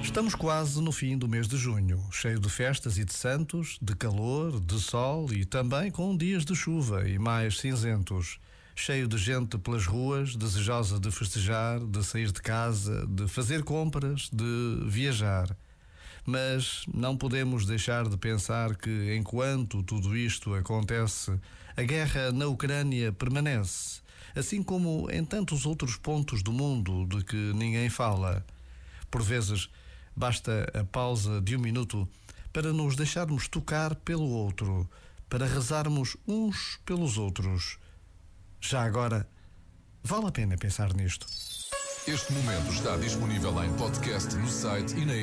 Estamos quase no fim do mês de junho, cheio de festas e de santos, de calor, de sol e também com dias de chuva e mais cinzentos. Cheio de gente pelas ruas, desejosa de festejar, de sair de casa, de fazer compras, de viajar. Mas não podemos deixar de pensar que, enquanto tudo isto acontece, a guerra na Ucrânia permanece, assim como em tantos outros pontos do mundo de que ninguém fala. Por vezes, basta a pausa de um minuto para nos deixarmos tocar pelo outro, para rezarmos uns pelos outros. Já agora, vale a pena pensar nisto. Este momento está disponível em podcast no site e na.